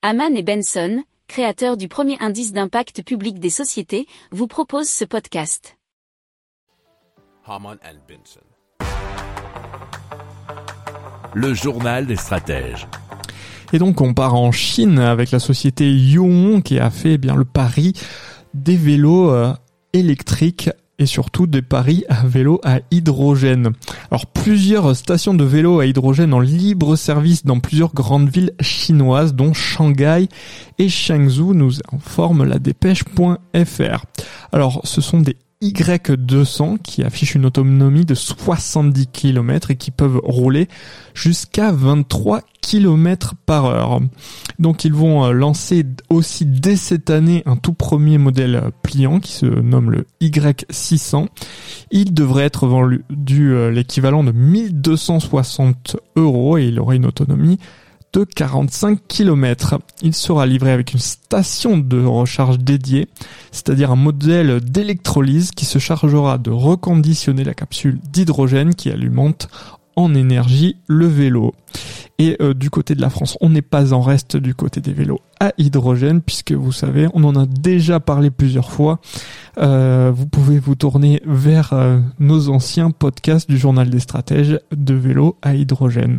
Haman et Benson, créateurs du premier indice d'impact public des sociétés, vous proposent ce podcast. Haman and Benson. Le journal des stratèges. Et donc on part en Chine avec la société Yuon qui a fait eh bien le pari des vélos euh, électriques et surtout des paris à vélo à hydrogène. Alors plusieurs stations de vélo à hydrogène en libre service dans plusieurs grandes villes chinoises dont Shanghai et Shenzhou nous informe la dépêche.fr. Alors ce sont des y200 qui affichent une autonomie de 70 km et qui peuvent rouler jusqu'à 23 km par heure. Donc ils vont euh, lancer aussi dès cette année un tout premier modèle pliant qui se nomme le Y600. Il devrait être vendu euh, l'équivalent de 1260 euros et il aurait une autonomie de 45 km. Il sera livré avec une station de recharge dédiée, c'est-à-dire un modèle d'électrolyse qui se chargera de reconditionner la capsule d'hydrogène qui alimente en énergie le vélo. Et euh, du côté de la France, on n'est pas en reste du côté des vélos à hydrogène, puisque vous savez, on en a déjà parlé plusieurs fois. Euh, vous pouvez vous tourner vers euh, nos anciens podcasts du journal des stratèges de vélos à hydrogène.